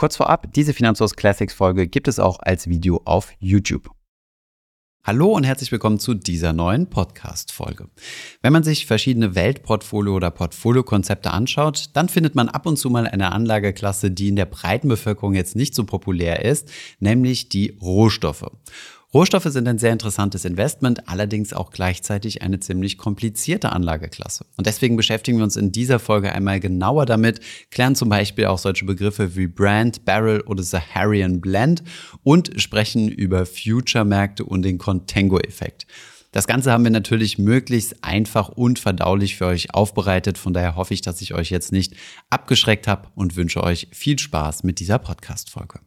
Kurz vorab, diese Finanzhaus Classics Folge gibt es auch als Video auf YouTube. Hallo und herzlich willkommen zu dieser neuen Podcast-Folge. Wenn man sich verschiedene Weltportfolio- oder Portfoliokonzepte anschaut, dann findet man ab und zu mal eine Anlageklasse, die in der breiten Bevölkerung jetzt nicht so populär ist, nämlich die Rohstoffe. Rohstoffe sind ein sehr interessantes Investment, allerdings auch gleichzeitig eine ziemlich komplizierte Anlageklasse. Und deswegen beschäftigen wir uns in dieser Folge einmal genauer damit, klären zum Beispiel auch solche Begriffe wie Brand, Barrel oder Saharian Blend und sprechen über Future-Märkte und den Contango-Effekt. Das Ganze haben wir natürlich möglichst einfach und verdaulich für euch aufbereitet. Von daher hoffe ich, dass ich euch jetzt nicht abgeschreckt habe und wünsche euch viel Spaß mit dieser Podcast-Folge.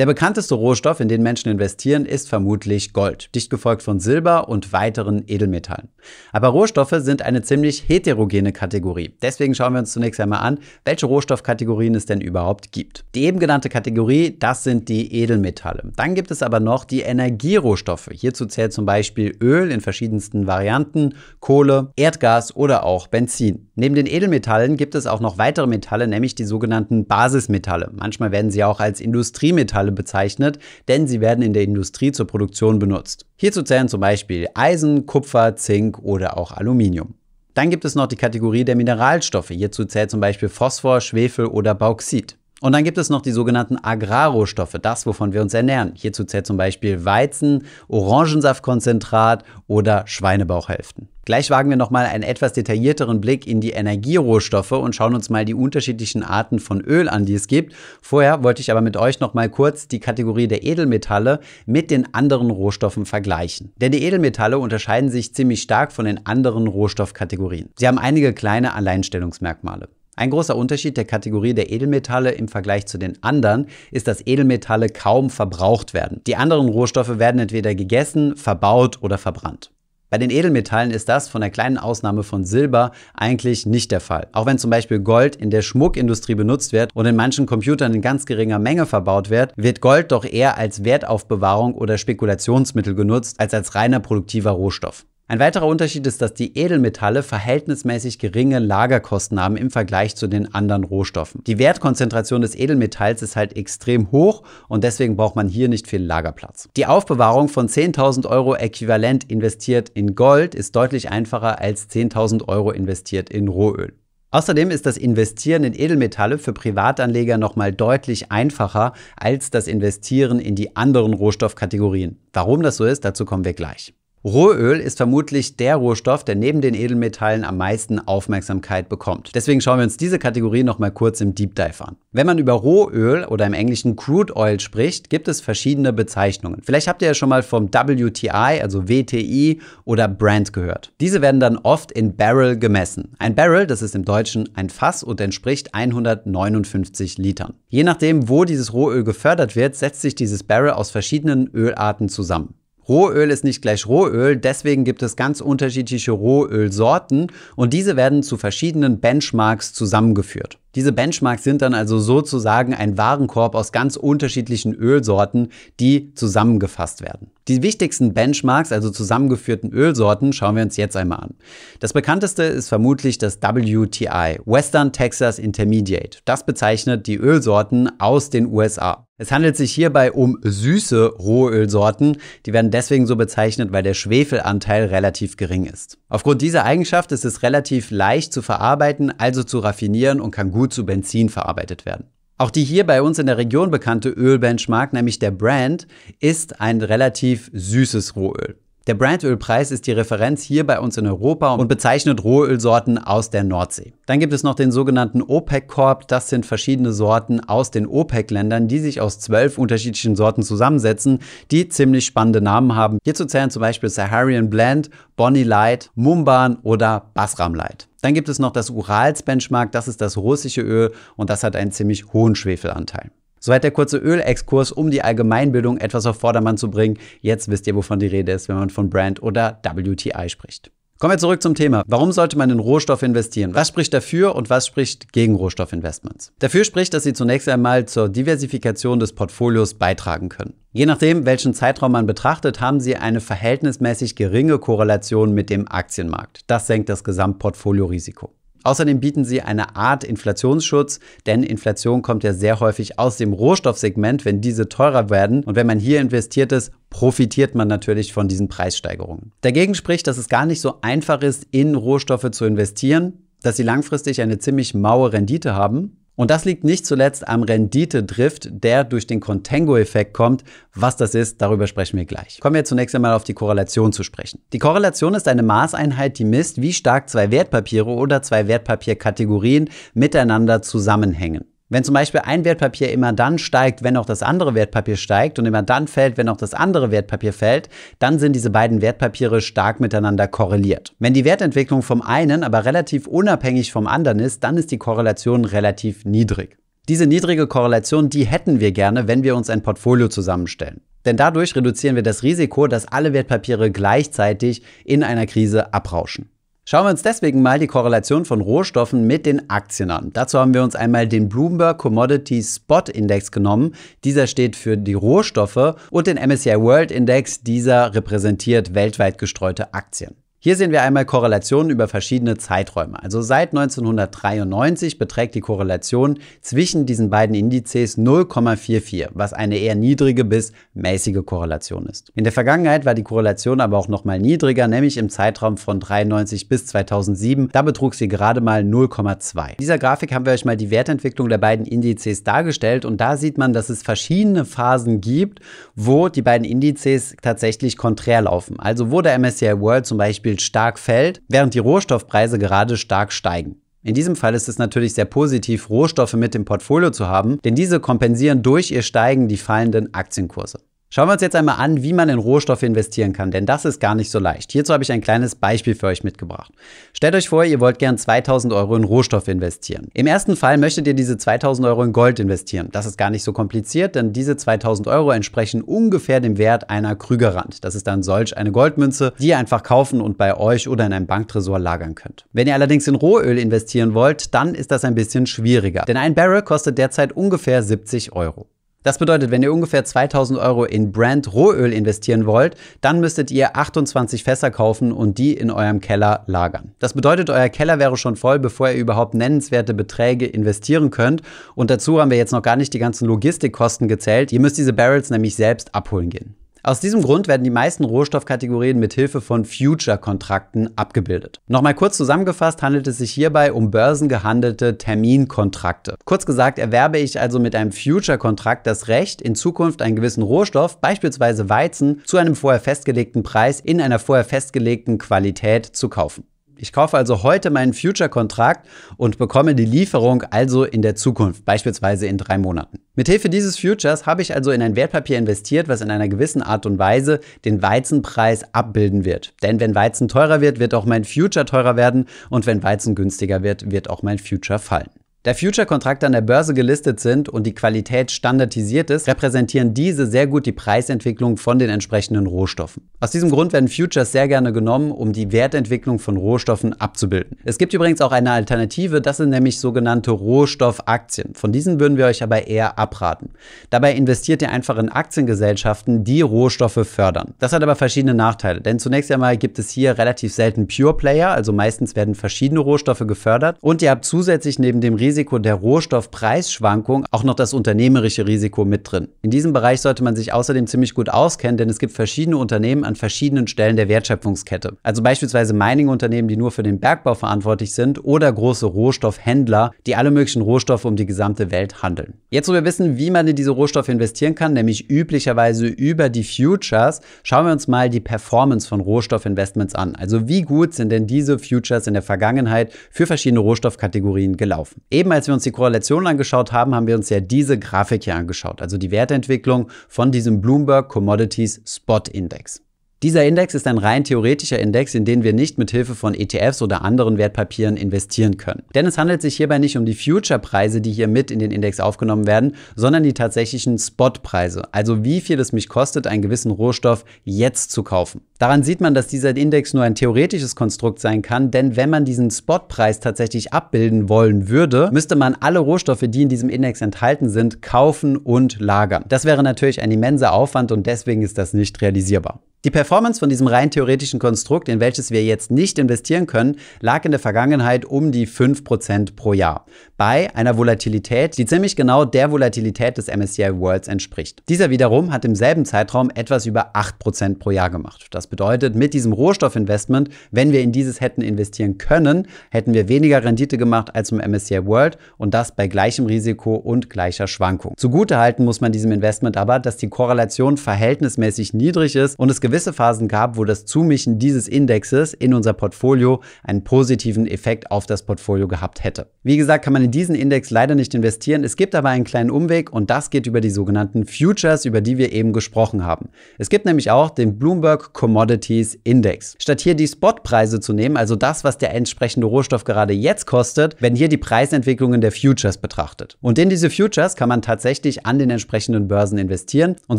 Der bekannteste Rohstoff, in den Menschen investieren, ist vermutlich Gold, dicht gefolgt von Silber und weiteren Edelmetallen. Aber Rohstoffe sind eine ziemlich heterogene Kategorie. Deswegen schauen wir uns zunächst einmal an, welche Rohstoffkategorien es denn überhaupt gibt. Die eben genannte Kategorie, das sind die Edelmetalle. Dann gibt es aber noch die Energierohstoffe. Hierzu zählt zum Beispiel Öl in verschiedensten Varianten, Kohle, Erdgas oder auch Benzin. Neben den Edelmetallen gibt es auch noch weitere Metalle, nämlich die sogenannten Basismetalle. Manchmal werden sie auch als Industriemetalle Metalle bezeichnet, denn sie werden in der Industrie zur Produktion benutzt. Hierzu zählen zum Beispiel Eisen, Kupfer, Zink oder auch Aluminium. Dann gibt es noch die Kategorie der Mineralstoffe. Hierzu zählt zum Beispiel Phosphor, Schwefel oder Bauxit. Und dann gibt es noch die sogenannten Agrarrohstoffe, das, wovon wir uns ernähren. Hierzu zählt zum Beispiel Weizen, Orangensaftkonzentrat oder Schweinebauchhälften. Gleich wagen wir nochmal einen etwas detaillierteren Blick in die Energierohstoffe und schauen uns mal die unterschiedlichen Arten von Öl an, die es gibt. Vorher wollte ich aber mit euch nochmal kurz die Kategorie der Edelmetalle mit den anderen Rohstoffen vergleichen. Denn die Edelmetalle unterscheiden sich ziemlich stark von den anderen Rohstoffkategorien. Sie haben einige kleine Alleinstellungsmerkmale. Ein großer Unterschied der Kategorie der Edelmetalle im Vergleich zu den anderen ist, dass Edelmetalle kaum verbraucht werden. Die anderen Rohstoffe werden entweder gegessen, verbaut oder verbrannt. Bei den Edelmetallen ist das von der kleinen Ausnahme von Silber eigentlich nicht der Fall. Auch wenn zum Beispiel Gold in der Schmuckindustrie benutzt wird und in manchen Computern in ganz geringer Menge verbaut wird, wird Gold doch eher als Wertaufbewahrung oder Spekulationsmittel genutzt als als reiner produktiver Rohstoff. Ein weiterer Unterschied ist, dass die Edelmetalle verhältnismäßig geringe Lagerkosten haben im Vergleich zu den anderen Rohstoffen. Die Wertkonzentration des Edelmetalls ist halt extrem hoch und deswegen braucht man hier nicht viel Lagerplatz. Die Aufbewahrung von 10.000 Euro äquivalent investiert in Gold ist deutlich einfacher als 10.000 Euro investiert in Rohöl. Außerdem ist das Investieren in Edelmetalle für Privatanleger nochmal deutlich einfacher als das Investieren in die anderen Rohstoffkategorien. Warum das so ist, dazu kommen wir gleich. Rohöl ist vermutlich der Rohstoff, der neben den Edelmetallen am meisten Aufmerksamkeit bekommt. Deswegen schauen wir uns diese Kategorie nochmal kurz im Deep Dive an. Wenn man über Rohöl oder im Englischen Crude Oil spricht, gibt es verschiedene Bezeichnungen. Vielleicht habt ihr ja schon mal vom WTI, also WTI oder Brand gehört. Diese werden dann oft in Barrel gemessen. Ein Barrel, das ist im Deutschen ein Fass und entspricht 159 Litern. Je nachdem, wo dieses Rohöl gefördert wird, setzt sich dieses Barrel aus verschiedenen Ölarten zusammen. Rohöl ist nicht gleich Rohöl, deswegen gibt es ganz unterschiedliche Rohölsorten und diese werden zu verschiedenen Benchmarks zusammengeführt. Diese Benchmarks sind dann also sozusagen ein Warenkorb aus ganz unterschiedlichen Ölsorten, die zusammengefasst werden. Die wichtigsten Benchmarks, also zusammengeführten Ölsorten, schauen wir uns jetzt einmal an. Das bekannteste ist vermutlich das WTI, Western Texas Intermediate. Das bezeichnet die Ölsorten aus den USA. Es handelt sich hierbei um süße Rohölsorten. Die werden deswegen so bezeichnet, weil der Schwefelanteil relativ gering ist. Aufgrund dieser Eigenschaft ist es relativ leicht zu verarbeiten, also zu raffinieren und kann gut zu Benzin verarbeitet werden. Auch die hier bei uns in der Region bekannte Ölbenchmark, nämlich der Brand, ist ein relativ süßes Rohöl. Der Brandölpreis ist die Referenz hier bei uns in Europa und bezeichnet Rohölsorten aus der Nordsee. Dann gibt es noch den sogenannten OPEC-Korb. Das sind verschiedene Sorten aus den OPEC-Ländern, die sich aus zwölf unterschiedlichen Sorten zusammensetzen, die ziemlich spannende Namen haben. Hierzu zählen zum Beispiel Saharian Blend, Bonnie Light, Mumban oder Basram Light. Dann gibt es noch das Urals Benchmark, das ist das russische Öl und das hat einen ziemlich hohen Schwefelanteil. Soweit der kurze Ölexkurs, um die Allgemeinbildung etwas auf Vordermann zu bringen. Jetzt wisst ihr, wovon die Rede ist, wenn man von Brand oder WTI spricht. Kommen wir zurück zum Thema. Warum sollte man in Rohstoff investieren? Was spricht dafür und was spricht gegen Rohstoffinvestments? Dafür spricht, dass sie zunächst einmal zur Diversifikation des Portfolios beitragen können. Je nachdem, welchen Zeitraum man betrachtet, haben sie eine verhältnismäßig geringe Korrelation mit dem Aktienmarkt. Das senkt das Gesamtportfoliorisiko. Außerdem bieten sie eine Art Inflationsschutz, denn Inflation kommt ja sehr häufig aus dem Rohstoffsegment, wenn diese teurer werden. Und wenn man hier investiert ist, profitiert man natürlich von diesen Preissteigerungen. Dagegen spricht, dass es gar nicht so einfach ist, in Rohstoffe zu investieren, dass sie langfristig eine ziemlich maue Rendite haben und das liegt nicht zuletzt am Renditedrift, der durch den Contango-Effekt kommt. Was das ist, darüber sprechen wir gleich. Kommen wir zunächst einmal auf die Korrelation zu sprechen. Die Korrelation ist eine Maßeinheit, die misst, wie stark zwei Wertpapiere oder zwei Wertpapierkategorien miteinander zusammenhängen. Wenn zum Beispiel ein Wertpapier immer dann steigt, wenn auch das andere Wertpapier steigt und immer dann fällt, wenn auch das andere Wertpapier fällt, dann sind diese beiden Wertpapiere stark miteinander korreliert. Wenn die Wertentwicklung vom einen aber relativ unabhängig vom anderen ist, dann ist die Korrelation relativ niedrig. Diese niedrige Korrelation, die hätten wir gerne, wenn wir uns ein Portfolio zusammenstellen. Denn dadurch reduzieren wir das Risiko, dass alle Wertpapiere gleichzeitig in einer Krise abrauschen. Schauen wir uns deswegen mal die Korrelation von Rohstoffen mit den Aktien an. Dazu haben wir uns einmal den Bloomberg Commodity Spot Index genommen. Dieser steht für die Rohstoffe und den MSCI World Index. Dieser repräsentiert weltweit gestreute Aktien. Hier sehen wir einmal Korrelationen über verschiedene Zeiträume. Also seit 1993 beträgt die Korrelation zwischen diesen beiden Indizes 0,44, was eine eher niedrige bis mäßige Korrelation ist. In der Vergangenheit war die Korrelation aber auch noch mal niedriger, nämlich im Zeitraum von 93 bis 2007. Da betrug sie gerade mal 0,2. In dieser Grafik haben wir euch mal die Wertentwicklung der beiden Indizes dargestellt und da sieht man, dass es verschiedene Phasen gibt, wo die beiden Indizes tatsächlich konträr laufen. Also wo der MSCI World zum Beispiel Beispiel stark fällt, während die Rohstoffpreise gerade stark steigen. In diesem Fall ist es natürlich sehr positiv, Rohstoffe mit im Portfolio zu haben, denn diese kompensieren durch ihr Steigen die fallenden Aktienkurse. Schauen wir uns jetzt einmal an, wie man in Rohstoffe investieren kann, denn das ist gar nicht so leicht. Hierzu habe ich ein kleines Beispiel für euch mitgebracht. Stellt euch vor, ihr wollt gern 2000 Euro in Rohstoffe investieren. Im ersten Fall möchtet ihr diese 2000 Euro in Gold investieren. Das ist gar nicht so kompliziert, denn diese 2000 Euro entsprechen ungefähr dem Wert einer Krügerrand. Das ist dann solch eine Goldmünze, die ihr einfach kaufen und bei euch oder in einem Banktresor lagern könnt. Wenn ihr allerdings in Rohöl investieren wollt, dann ist das ein bisschen schwieriger, denn ein Barrel kostet derzeit ungefähr 70 Euro. Das bedeutet, wenn ihr ungefähr 2000 Euro in Brand Rohöl investieren wollt, dann müsstet ihr 28 Fässer kaufen und die in eurem Keller lagern. Das bedeutet, euer Keller wäre schon voll, bevor ihr überhaupt nennenswerte Beträge investieren könnt. Und dazu haben wir jetzt noch gar nicht die ganzen Logistikkosten gezählt. Ihr müsst diese Barrels nämlich selbst abholen gehen. Aus diesem Grund werden die meisten Rohstoffkategorien mit Hilfe von Future-Kontrakten abgebildet. Nochmal kurz zusammengefasst handelt es sich hierbei um börsengehandelte Terminkontrakte. Kurz gesagt erwerbe ich also mit einem Future-Kontrakt das Recht, in Zukunft einen gewissen Rohstoff, beispielsweise Weizen, zu einem vorher festgelegten Preis in einer vorher festgelegten Qualität zu kaufen. Ich kaufe also heute meinen Future-Kontrakt und bekomme die Lieferung also in der Zukunft, beispielsweise in drei Monaten. Mithilfe dieses Futures habe ich also in ein Wertpapier investiert, was in einer gewissen Art und Weise den Weizenpreis abbilden wird. Denn wenn Weizen teurer wird, wird auch mein Future teurer werden und wenn Weizen günstiger wird, wird auch mein Future fallen. Da Future-Kontrakte an der Börse gelistet sind und die Qualität standardisiert ist, repräsentieren diese sehr gut die Preisentwicklung von den entsprechenden Rohstoffen. Aus diesem Grund werden Futures sehr gerne genommen, um die Wertentwicklung von Rohstoffen abzubilden. Es gibt übrigens auch eine Alternative, das sind nämlich sogenannte Rohstoffaktien. Von diesen würden wir euch aber eher abraten. Dabei investiert ihr einfach in Aktiengesellschaften, die Rohstoffe fördern. Das hat aber verschiedene Nachteile, denn zunächst einmal gibt es hier relativ selten Pure Player, also meistens werden verschiedene Rohstoffe gefördert und ihr habt zusätzlich neben dem Risiko Risiko der Rohstoffpreisschwankung auch noch das unternehmerische Risiko mit drin. In diesem Bereich sollte man sich außerdem ziemlich gut auskennen, denn es gibt verschiedene Unternehmen an verschiedenen Stellen der Wertschöpfungskette. Also beispielsweise Mining-Unternehmen, die nur für den Bergbau verantwortlich sind oder große Rohstoffhändler, die alle möglichen Rohstoffe um die gesamte Welt handeln. Jetzt, wo wir wissen, wie man in diese Rohstoffe investieren kann, nämlich üblicherweise über die Futures, schauen wir uns mal die Performance von Rohstoffinvestments an. Also wie gut sind denn diese Futures in der Vergangenheit für verschiedene Rohstoffkategorien gelaufen? Eben als wir uns die Korrelation angeschaut haben, haben wir uns ja diese Grafik hier angeschaut, also die Wertentwicklung von diesem Bloomberg Commodities Spot Index. Dieser Index ist ein rein theoretischer Index, in den wir nicht mit Hilfe von ETFs oder anderen Wertpapieren investieren können. Denn es handelt sich hierbei nicht um die Future-Preise, die hier mit in den Index aufgenommen werden, sondern die tatsächlichen Spot-Preise, also wie viel es mich kostet, einen gewissen Rohstoff jetzt zu kaufen. Daran sieht man, dass dieser Index nur ein theoretisches Konstrukt sein kann, denn wenn man diesen Spotpreis tatsächlich abbilden wollen würde, müsste man alle Rohstoffe, die in diesem Index enthalten sind, kaufen und lagern. Das wäre natürlich ein immenser Aufwand und deswegen ist das nicht realisierbar. Die Performance von diesem rein theoretischen Konstrukt, in welches wir jetzt nicht investieren können, lag in der Vergangenheit um die 5% pro Jahr. Bei einer Volatilität, die ziemlich genau der Volatilität des MSCI Worlds entspricht. Dieser wiederum hat im selben Zeitraum etwas über 8% pro Jahr gemacht. Das bedeutet, mit diesem Rohstoffinvestment, wenn wir in dieses hätten investieren können, hätten wir weniger Rendite gemacht als im MSCI World und das bei gleichem Risiko und gleicher Schwankung. Zugutehalten muss man diesem Investment aber, dass die Korrelation verhältnismäßig niedrig ist und es gewisse Phasen gab, wo das Zumischen dieses Indexes in unser Portfolio einen positiven Effekt auf das Portfolio gehabt hätte. Wie gesagt, kann man in diesen Index leider nicht investieren. Es gibt aber einen kleinen Umweg und das geht über die sogenannten Futures, über die wir eben gesprochen haben. Es gibt nämlich auch den Bloomberg Commodities Index. Statt hier die Spotpreise zu nehmen, also das, was der entsprechende Rohstoff gerade jetzt kostet, werden hier die Preisentwicklungen der Futures betrachtet. Und in diese Futures kann man tatsächlich an den entsprechenden Börsen investieren und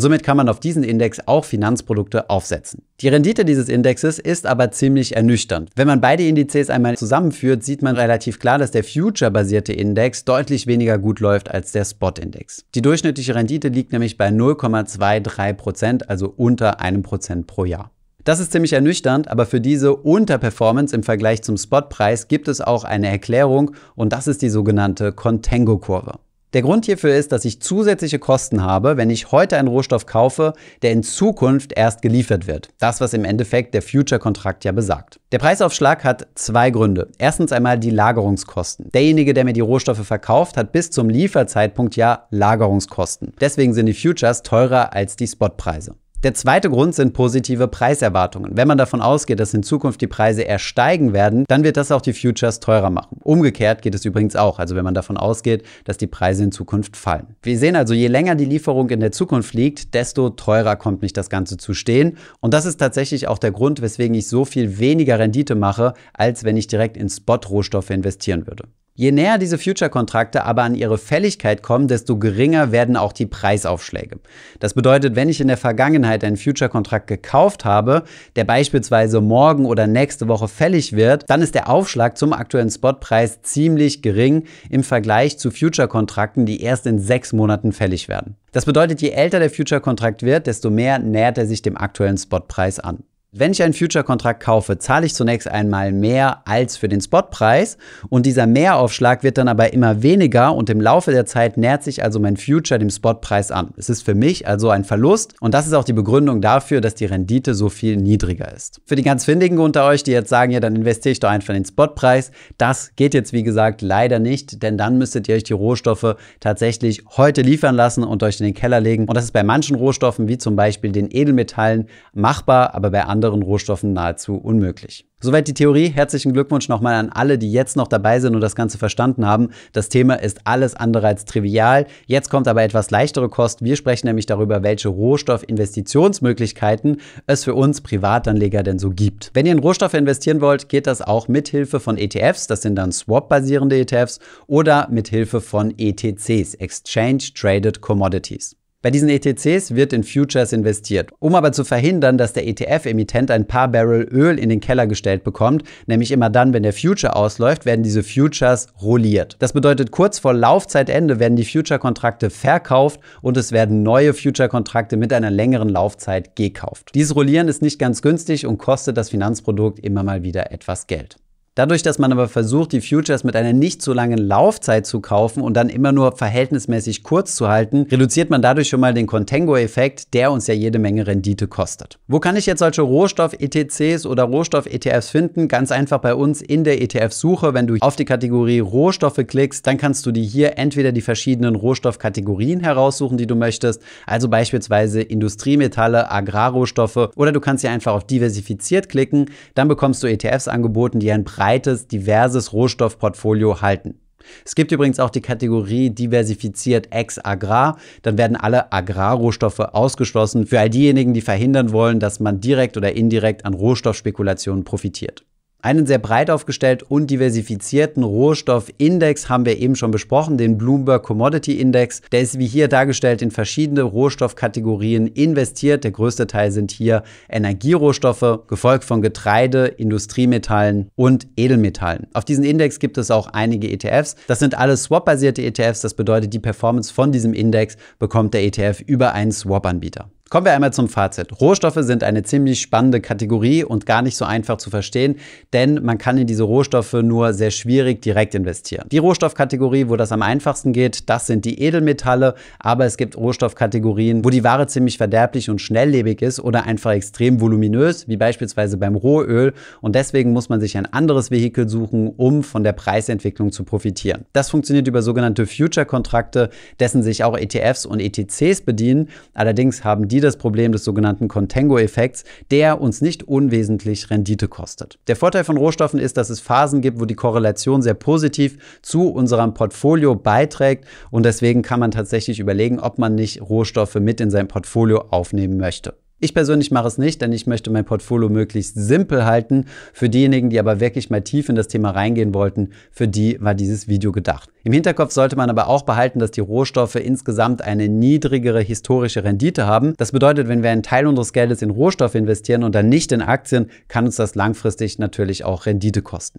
somit kann man auf diesen Index auch Finanzprodukte aufnehmen aufsetzen. Die Rendite dieses Indexes ist aber ziemlich ernüchternd. Wenn man beide Indizes einmal zusammenführt, sieht man relativ klar, dass der Future-basierte Index deutlich weniger gut läuft als der Spot-Index. Die durchschnittliche Rendite liegt nämlich bei 0,23%, also unter einem Prozent pro Jahr. Das ist ziemlich ernüchternd, aber für diese Unterperformance im Vergleich zum Spotpreis gibt es auch eine Erklärung und das ist die sogenannte Contango-Kurve. Der Grund hierfür ist, dass ich zusätzliche Kosten habe, wenn ich heute einen Rohstoff kaufe, der in Zukunft erst geliefert wird. Das, was im Endeffekt der Future-Kontrakt ja besagt. Der Preisaufschlag hat zwei Gründe. Erstens einmal die Lagerungskosten. Derjenige, der mir die Rohstoffe verkauft, hat bis zum Lieferzeitpunkt ja Lagerungskosten. Deswegen sind die Futures teurer als die Spotpreise. Der zweite Grund sind positive Preiserwartungen. Wenn man davon ausgeht, dass in Zukunft die Preise eher steigen werden, dann wird das auch die Futures teurer machen. Umgekehrt geht es übrigens auch, also wenn man davon ausgeht, dass die Preise in Zukunft fallen. Wir sehen also, je länger die Lieferung in der Zukunft liegt, desto teurer kommt mich das Ganze zu stehen. Und das ist tatsächlich auch der Grund, weswegen ich so viel weniger Rendite mache, als wenn ich direkt in Spot-Rohstoffe investieren würde. Je näher diese Future-Kontrakte aber an ihre Fälligkeit kommen, desto geringer werden auch die Preisaufschläge. Das bedeutet, wenn ich in der Vergangenheit einen Future-Kontrakt gekauft habe, der beispielsweise morgen oder nächste Woche fällig wird, dann ist der Aufschlag zum aktuellen Spotpreis ziemlich gering im Vergleich zu Future-Kontrakten, die erst in sechs Monaten fällig werden. Das bedeutet, je älter der Future-Kontrakt wird, desto mehr nähert er sich dem aktuellen Spotpreis an. Wenn ich einen Future-Kontrakt kaufe, zahle ich zunächst einmal mehr als für den Spotpreis und dieser Mehraufschlag wird dann aber immer weniger und im Laufe der Zeit nähert sich also mein Future dem Spotpreis an. Es ist für mich also ein Verlust und das ist auch die Begründung dafür, dass die Rendite so viel niedriger ist. Für die ganz Findigen unter euch, die jetzt sagen, ja, dann investiere ich doch einfach in den Spotpreis, das geht jetzt wie gesagt leider nicht, denn dann müsstet ihr euch die Rohstoffe tatsächlich heute liefern lassen und euch in den Keller legen und das ist bei manchen Rohstoffen wie zum Beispiel den Edelmetallen machbar, aber bei anderen anderen Rohstoffen nahezu unmöglich. Soweit die Theorie. Herzlichen Glückwunsch nochmal an alle, die jetzt noch dabei sind und das Ganze verstanden haben. Das Thema ist alles andere als trivial. Jetzt kommt aber etwas leichtere Kost. Wir sprechen nämlich darüber, welche Rohstoffinvestitionsmöglichkeiten es für uns Privatanleger denn so gibt. Wenn ihr in Rohstoffe investieren wollt, geht das auch mit Hilfe von ETFs, das sind dann Swap-basierende ETFs, oder mit Hilfe von ETCs, Exchange Traded Commodities. Bei diesen ETCs wird in Futures investiert. Um aber zu verhindern, dass der ETF-Emittent ein paar Barrel Öl in den Keller gestellt bekommt, nämlich immer dann, wenn der Future ausläuft, werden diese Futures rolliert. Das bedeutet, kurz vor Laufzeitende werden die Future-Kontrakte verkauft und es werden neue Future-Kontrakte mit einer längeren Laufzeit gekauft. Dieses Rollieren ist nicht ganz günstig und kostet das Finanzprodukt immer mal wieder etwas Geld. Dadurch, dass man aber versucht, die Futures mit einer nicht so langen Laufzeit zu kaufen und dann immer nur verhältnismäßig kurz zu halten, reduziert man dadurch schon mal den Contango-Effekt, der uns ja jede Menge Rendite kostet. Wo kann ich jetzt solche Rohstoff-ETCs oder Rohstoff-ETFs finden? Ganz einfach bei uns in der ETF-Suche. Wenn du auf die Kategorie Rohstoffe klickst, dann kannst du dir hier entweder die verschiedenen Rohstoffkategorien heraussuchen, die du möchtest, also beispielsweise Industriemetalle, Agrarrohstoffe, oder du kannst hier einfach auf diversifiziert klicken, dann bekommst du ETFs angeboten, die ein breites, diverses Rohstoffportfolio halten. Es gibt übrigens auch die Kategorie diversifiziert ex agrar. Dann werden alle Agrarrohstoffe ausgeschlossen für all diejenigen, die verhindern wollen, dass man direkt oder indirekt an Rohstoffspekulationen profitiert. Einen sehr breit aufgestellt und diversifizierten Rohstoffindex haben wir eben schon besprochen, den Bloomberg Commodity Index. Der ist wie hier dargestellt in verschiedene Rohstoffkategorien investiert. Der größte Teil sind hier Energierohstoffe, gefolgt von Getreide, Industriemetallen und Edelmetallen. Auf diesen Index gibt es auch einige ETFs. Das sind alles Swap-basierte ETFs. Das bedeutet, die Performance von diesem Index bekommt der ETF über einen Swap-Anbieter. Kommen wir einmal zum Fazit. Rohstoffe sind eine ziemlich spannende Kategorie und gar nicht so einfach zu verstehen, denn man kann in diese Rohstoffe nur sehr schwierig direkt investieren. Die Rohstoffkategorie, wo das am einfachsten geht, das sind die Edelmetalle, aber es gibt Rohstoffkategorien, wo die Ware ziemlich verderblich und schnelllebig ist oder einfach extrem voluminös, wie beispielsweise beim Rohöl und deswegen muss man sich ein anderes Vehikel suchen, um von der Preisentwicklung zu profitieren. Das funktioniert über sogenannte Future-Kontrakte, dessen sich auch ETFs und ETCs bedienen. Allerdings haben die das Problem des sogenannten Contango-Effekts, der uns nicht unwesentlich Rendite kostet. Der Vorteil von Rohstoffen ist, dass es Phasen gibt, wo die Korrelation sehr positiv zu unserem Portfolio beiträgt und deswegen kann man tatsächlich überlegen, ob man nicht Rohstoffe mit in sein Portfolio aufnehmen möchte. Ich persönlich mache es nicht, denn ich möchte mein Portfolio möglichst simpel halten. Für diejenigen, die aber wirklich mal tief in das Thema reingehen wollten, für die war dieses Video gedacht. Im Hinterkopf sollte man aber auch behalten, dass die Rohstoffe insgesamt eine niedrigere historische Rendite haben. Das bedeutet, wenn wir einen Teil unseres Geldes in Rohstoffe investieren und dann nicht in Aktien, kann uns das langfristig natürlich auch Rendite kosten.